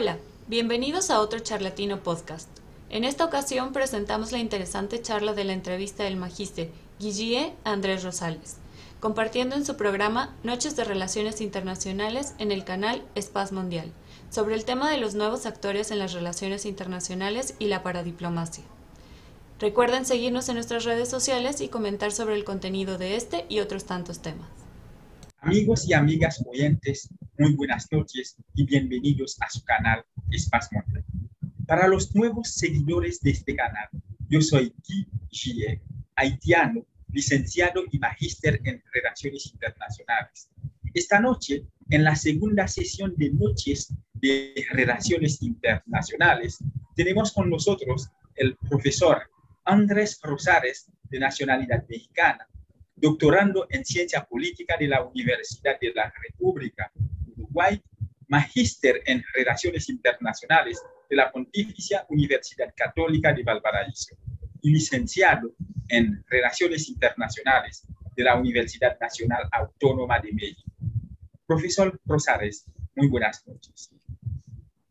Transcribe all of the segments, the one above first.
Hola, bienvenidos a otro Charlatino Podcast. En esta ocasión presentamos la interesante charla de la entrevista del magíster Guillie Andrés Rosales, compartiendo en su programa Noches de Relaciones Internacionales en el canal Spaz Mundial, sobre el tema de los nuevos actores en las relaciones internacionales y la paradiplomacia. Recuerden seguirnos en nuestras redes sociales y comentar sobre el contenido de este y otros tantos temas. Amigos y amigas oyentes, muy buenas noches y bienvenidos a su canal Espacio Monte. Para los nuevos seguidores de este canal, yo soy Guy haitiano, licenciado y magíster en Relaciones Internacionales. Esta noche, en la segunda sesión de Noches de Relaciones Internacionales, tenemos con nosotros el profesor Andrés Rosales, de nacionalidad mexicana, doctorando en Ciencia Política de la Universidad de la República Uruguay, magíster en Relaciones Internacionales de la Pontificia Universidad Católica de Valparaíso y licenciado en Relaciones Internacionales de la Universidad Nacional Autónoma de México. Profesor Rosales, muy buenas noches.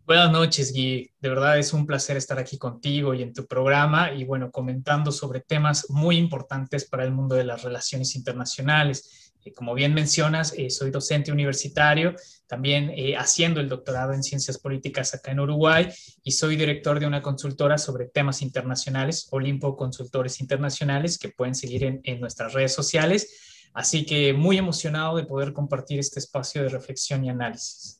Buenas noches, Gui. De verdad es un placer estar aquí contigo y en tu programa y bueno, comentando sobre temas muy importantes para el mundo de las relaciones internacionales. Eh, como bien mencionas, eh, soy docente universitario, también eh, haciendo el doctorado en ciencias políticas acá en Uruguay y soy director de una consultora sobre temas internacionales, Olimpo Consultores Internacionales, que pueden seguir en, en nuestras redes sociales. Así que muy emocionado de poder compartir este espacio de reflexión y análisis.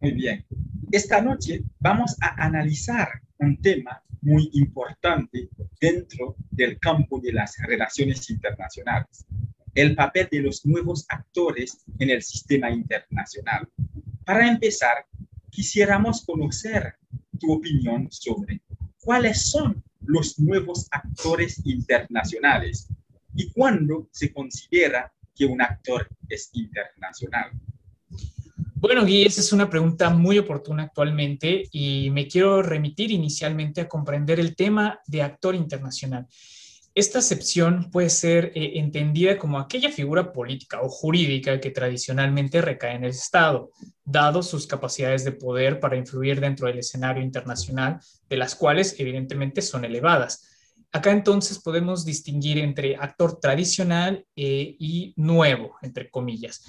Muy bien. Esta noche vamos a analizar un tema muy importante dentro del campo de las relaciones internacionales, el papel de los nuevos actores en el sistema internacional. Para empezar, quisiéramos conocer tu opinión sobre cuáles son los nuevos actores internacionales y cuándo se considera que un actor es internacional. Bueno, Gui, esa es una pregunta muy oportuna actualmente y me quiero remitir inicialmente a comprender el tema de actor internacional. Esta acepción puede ser eh, entendida como aquella figura política o jurídica que tradicionalmente recae en el Estado, dado sus capacidades de poder para influir dentro del escenario internacional, de las cuales evidentemente son elevadas. Acá entonces podemos distinguir entre actor tradicional eh, y nuevo, entre comillas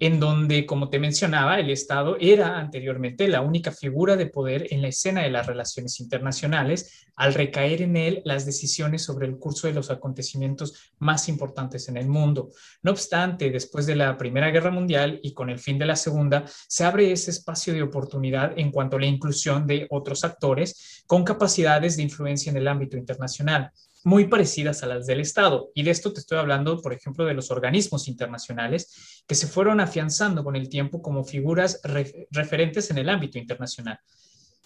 en donde, como te mencionaba, el Estado era anteriormente la única figura de poder en la escena de las relaciones internacionales, al recaer en él las decisiones sobre el curso de los acontecimientos más importantes en el mundo. No obstante, después de la Primera Guerra Mundial y con el fin de la Segunda, se abre ese espacio de oportunidad en cuanto a la inclusión de otros actores con capacidades de influencia en el ámbito internacional muy parecidas a las del Estado. Y de esto te estoy hablando, por ejemplo, de los organismos internacionales que se fueron afianzando con el tiempo como figuras referentes en el ámbito internacional.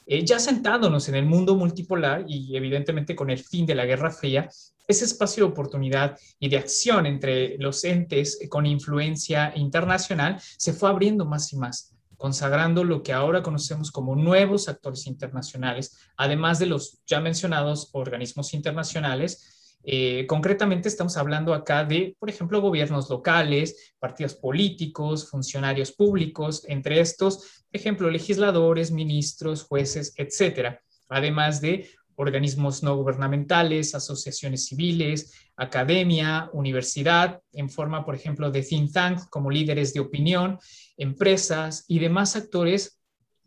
Eh, ya sentándonos en el mundo multipolar y evidentemente con el fin de la Guerra Fría, ese espacio de oportunidad y de acción entre los entes con influencia internacional se fue abriendo más y más consagrando lo que ahora conocemos como nuevos actores internacionales, además de los ya mencionados organismos internacionales. Eh, concretamente estamos hablando acá de, por ejemplo, gobiernos locales, partidos políticos, funcionarios públicos, entre estos, ejemplo, legisladores, ministros, jueces, etcétera, además de organismos no gubernamentales, asociaciones civiles, academia, universidad, en forma, por ejemplo, de think tank como líderes de opinión, empresas y demás actores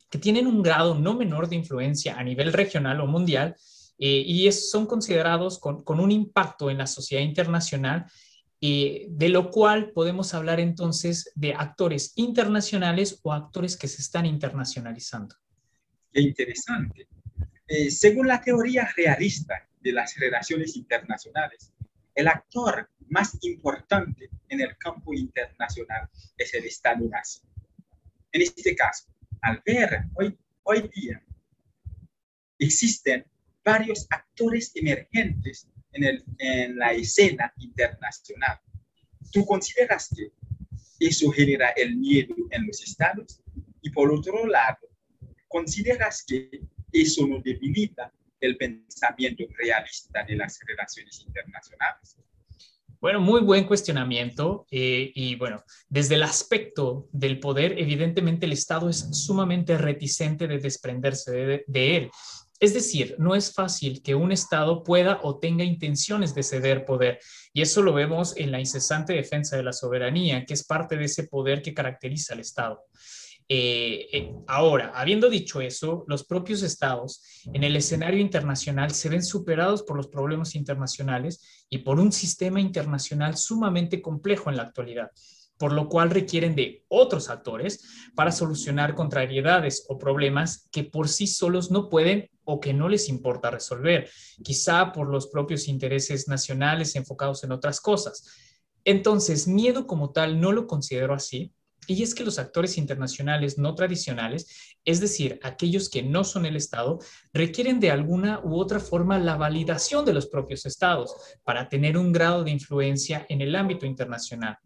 que tienen un grado no menor de influencia a nivel regional o mundial eh, y son considerados con, un impacto en la sociedad internacional, eh, de lo cual podemos hablar entonces de actores internacionales o actores que se están internacionalizando. Qué interesante. Eh, según la teoría realista de las relaciones internacionales, el actor más importante en el campo internacional es el Estado nazi. En este caso, al ver hoy, hoy día, existen varios actores emergentes en, el, en la escena internacional. ¿Tú consideras que eso genera el miedo en los estados? Y por otro lado, ¿consideras que eso no debilita el pensamiento realista de las relaciones internacionales. Bueno, muy buen cuestionamiento. Eh, y bueno, desde el aspecto del poder, evidentemente el Estado es sumamente reticente de desprenderse de, él. Es decir, no es fácil que un Estado pueda o tenga intenciones de ceder poder. Y eso lo vemos en la incesante defensa de la soberanía, que es parte de ese poder que caracteriza al Estado. Eh, eh, ahora, habiendo dicho eso, los propios estados en el escenario internacional se ven superados por los problemas internacionales y por un sistema internacional sumamente complejo en la actualidad, por lo cual requieren de otros actores para solucionar contrariedades o problemas que por sí solos no pueden o que no les importa resolver, quizá por los propios intereses nacionales enfocados en otras cosas. Entonces, miedo como tal no lo considero así, y es que los actores internacionales no tradicionales, es decir, aquellos que no son el Estado, requieren de alguna u otra forma la validación de los propios Estados para tener un grado de influencia en el ámbito internacional.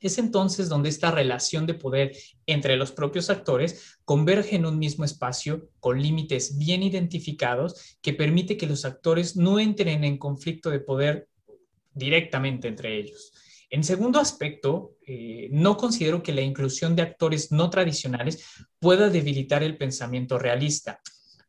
Es entonces donde esta relación de poder entre los propios actores converge en un mismo espacio con límites bien identificados que permite que los actores no entren en conflicto de poder directamente entre ellos. En segundo aspecto, eh, no considero que la inclusión de actores no tradicionales pueda debilitar el pensamiento realista,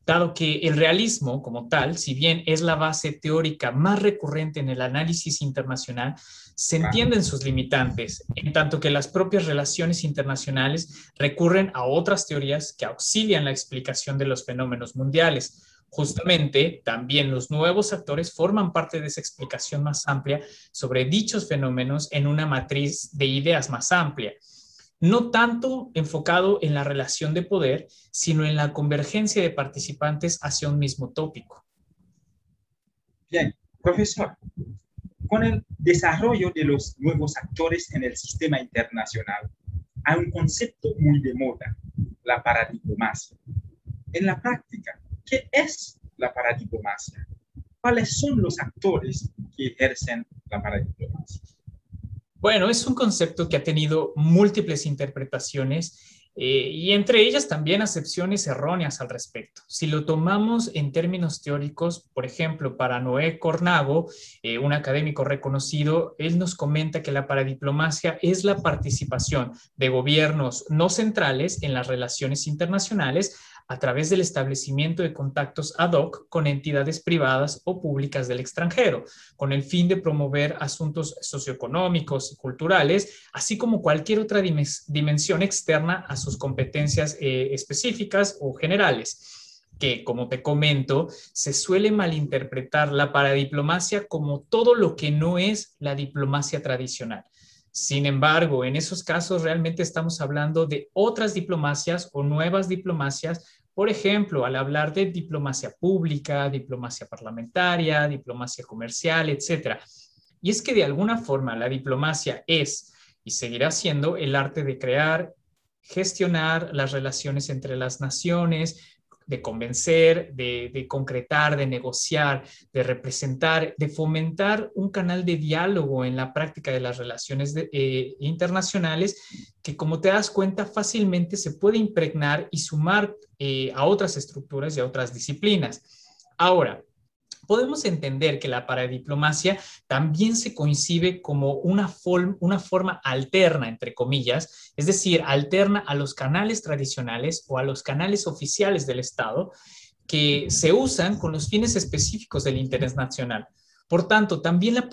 dado que el realismo como tal, si bien es la base teórica más recurrente en el análisis internacional, se entienden sus limitantes, en tanto que las propias relaciones internacionales recurren a otras teorías que auxilian la explicación de los fenómenos mundiales Justamente, también los nuevos actores forman parte de esa explicación más amplia sobre dichos fenómenos en una matriz de ideas más amplia, no tanto enfocado en la relación de poder, sino en la convergencia de participantes hacia un mismo tópico. Bien, profesor, con el desarrollo de los nuevos actores en el sistema internacional, hay un concepto muy de moda, la paradigmacia. En la práctica, ¿Qué es la paradiplomacia? ¿Cuáles son los actores que ejercen la paradiplomacia? Bueno, es un concepto que ha tenido múltiples interpretaciones eh, y entre ellas también acepciones erróneas al respecto. Si lo tomamos en términos teóricos, por ejemplo, para Noé Cornago, eh, un académico reconocido, él nos comenta que la paradiplomacia es la participación de gobiernos no centrales en las relaciones internacionales a través del establecimiento de contactos ad hoc con entidades privadas o públicas del extranjero, con el fin de promover asuntos socioeconómicos y culturales, así como cualquier otra dimensión externa a sus competencias eh, específicas o generales que, como te comento, se suele malinterpretar la paradiplomacia como todo lo que no es la diplomacia tradicional. Sin embargo, en esos casos realmente estamos hablando de otras diplomacias o nuevas diplomacias por ejemplo, al hablar de diplomacia pública, diplomacia parlamentaria, diplomacia comercial, etc. Y es que de alguna forma la diplomacia es y seguirá siendo el arte de crear, gestionar las relaciones entre las naciones, de convencer, de, concretar, de negociar, de representar, de fomentar un canal de diálogo en la práctica de las relaciones eh, internacionales que, como te das cuenta, fácilmente se puede impregnar y sumar eh, a otras estructuras y a otras disciplinas. Ahora, podemos entender que la paradiplomacia también se coincide como una, una forma alterna, entre comillas, es decir, alterna a los canales tradicionales o a los canales oficiales del Estado que se usan con los fines específicos del interés nacional. Por tanto, también la,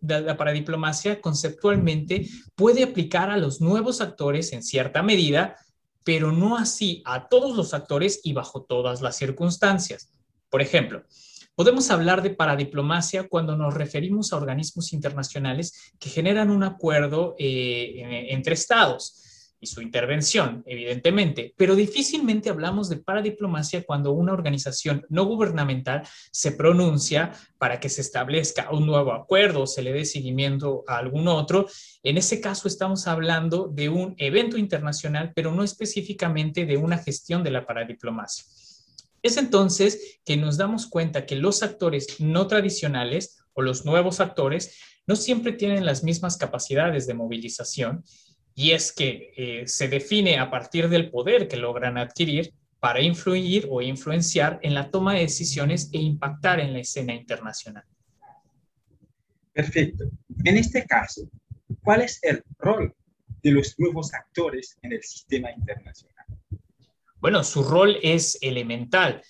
la, paradiplomacia conceptualmente puede aplicar a los nuevos actores en cierta medida, pero no así a todos los actores y bajo todas las circunstancias. Por ejemplo, Podemos hablar de paradiplomacia cuando nos referimos a organismos internacionales que generan un acuerdo eh, entre estados y su intervención, evidentemente, pero difícilmente hablamos de paradiplomacia cuando una organización no gubernamental se pronuncia para que se establezca un nuevo acuerdo o se le dé seguimiento a algún otro. En ese caso estamos hablando de un evento internacional, pero no específicamente de una gestión de la paradiplomacia. Es entonces que nos damos cuenta que los actores no tradicionales o los nuevos actores no siempre tienen las mismas capacidades de movilización y es que eh, se define a partir del poder que logran adquirir para influir o influenciar en la toma de decisiones e impactar en la escena internacional. Perfecto. En este caso, ¿cuál es el rol de los nuevos actores en el sistema internacional? Bueno, su rol es elemental.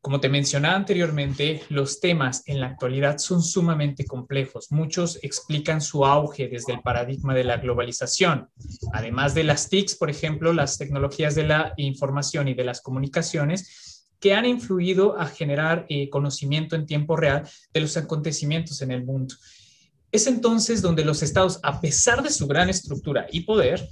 Como te mencionaba anteriormente, los temas en la actualidad son sumamente complejos. Muchos explican su auge desde el paradigma de la globalización. Además de las TICs, por ejemplo, las tecnologías de la información y de las comunicaciones, que han influido a generar eh, conocimiento en tiempo real de los acontecimientos en el mundo. Es entonces donde los estados, a pesar de su gran estructura y poder,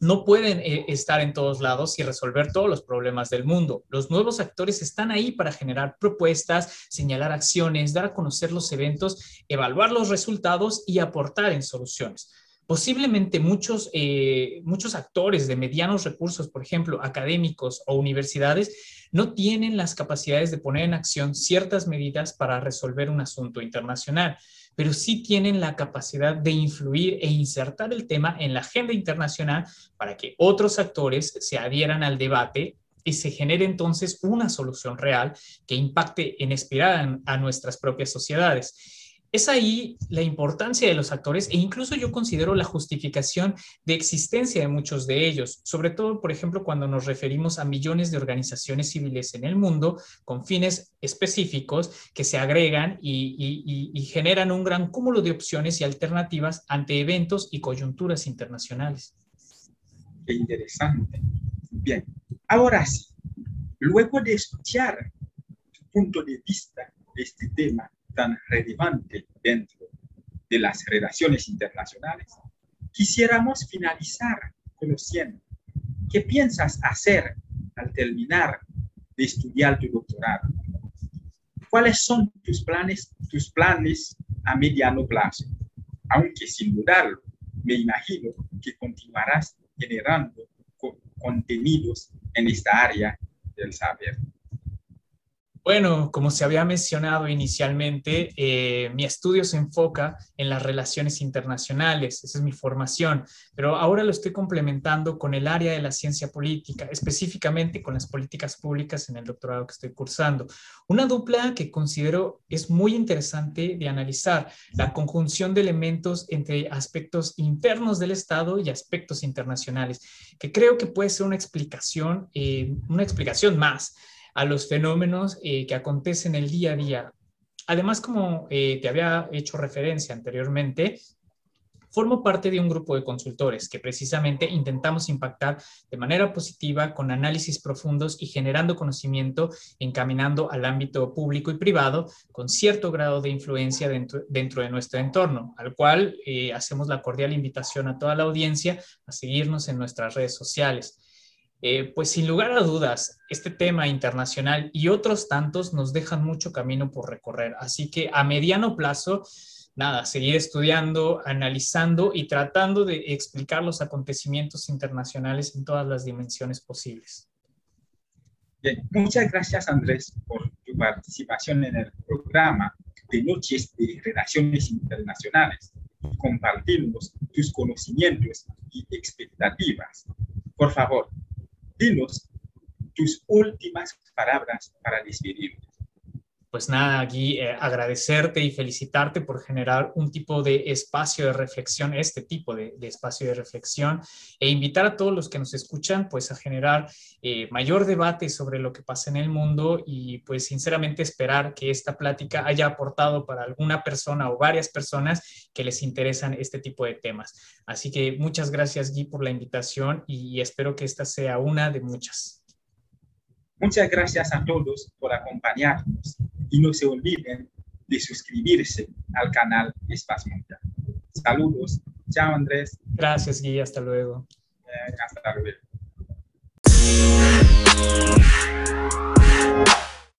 no pueden eh, estar en todos lados y resolver todos los problemas del mundo. Los nuevos actores están ahí para generar propuestas, señalar acciones, dar a conocer los eventos, evaluar los resultados y aportar en soluciones. Posiblemente muchos, eh, muchos actores de medianos recursos, por ejemplo, académicos o universidades, no tienen las capacidades de poner en acción ciertas medidas para resolver un asunto internacional pero sí tienen la capacidad de influir e insertar el tema en la agenda internacional para que otros actores se adhieran al debate y se genere entonces una solución real que impacte en espiral a nuestras propias sociedades. Es ahí la importancia de los actores e incluso yo considero la justificación de existencia de muchos de ellos, sobre todo, por ejemplo, cuando nos referimos a millones de organizaciones civiles en el mundo con fines específicos que se agregan y, generan un gran cúmulo de opciones y alternativas ante eventos y coyunturas internacionales. Qué interesante. Bien, ahora sí, luego de escuchar tu punto de vista de este tema, tan relevante dentro de las relaciones internacionales, quisiéramos finalizar conociendo qué piensas hacer al terminar de estudiar tu doctorado. ¿Cuáles son tus planes, tus planes a mediano plazo? Aunque sin dudarlo, me imagino que continuarás generando contenidos en esta área del saber. Bueno, como se había mencionado inicialmente, eh, mi estudio se enfoca en las relaciones internacionales, esa es mi formación, pero ahora lo estoy complementando con el área de la ciencia política, específicamente con las políticas públicas en el doctorado que estoy cursando. Una dupla que considero es muy interesante de analizar, la conjunción de elementos entre aspectos internos del Estado y aspectos internacionales, que creo que puede ser una explicación, eh, una explicación más a los fenómenos eh, que acontecen el día a día. Además, como eh, te había hecho referencia anteriormente, formo parte de un grupo de consultores que precisamente intentamos impactar de manera positiva con análisis profundos y generando conocimiento, encaminando al ámbito público y privado con cierto grado de influencia dentro, de nuestro entorno, al cual eh, hacemos la cordial invitación a toda la audiencia a seguirnos en nuestras redes sociales. Eh, pues sin lugar a dudas, este tema internacional y otros tantos nos dejan mucho camino por recorrer. Así que a mediano plazo, nada, seguir estudiando, analizando y tratando de explicar los acontecimientos internacionales en todas las dimensiones posibles. Bien, muchas gracias Andrés por tu participación en el programa de Noches de Relaciones Internacionales y compartirnos tus conocimientos y expectativas. Por favor, dinos tus últimas palabras para despedirte pues nada, aquí eh, agradecerte y felicitarte por generar un tipo de espacio de reflexión, este tipo de, espacio de reflexión, e invitar a todos los que nos escuchan, pues a generar eh, mayor debate sobre lo que pasa en el mundo y pues sinceramente esperar que esta plática haya aportado para alguna persona o varias personas que les interesan este tipo de temas. Así que muchas gracias, Guy, por la invitación y espero que esta sea una de muchas. Muchas gracias a todos por acompañarnos y no se olviden de suscribirse al canal Espacio Mundial. Saludos. Chao, Andrés. Gracias, Guy. Hasta luego. Eh, hasta luego.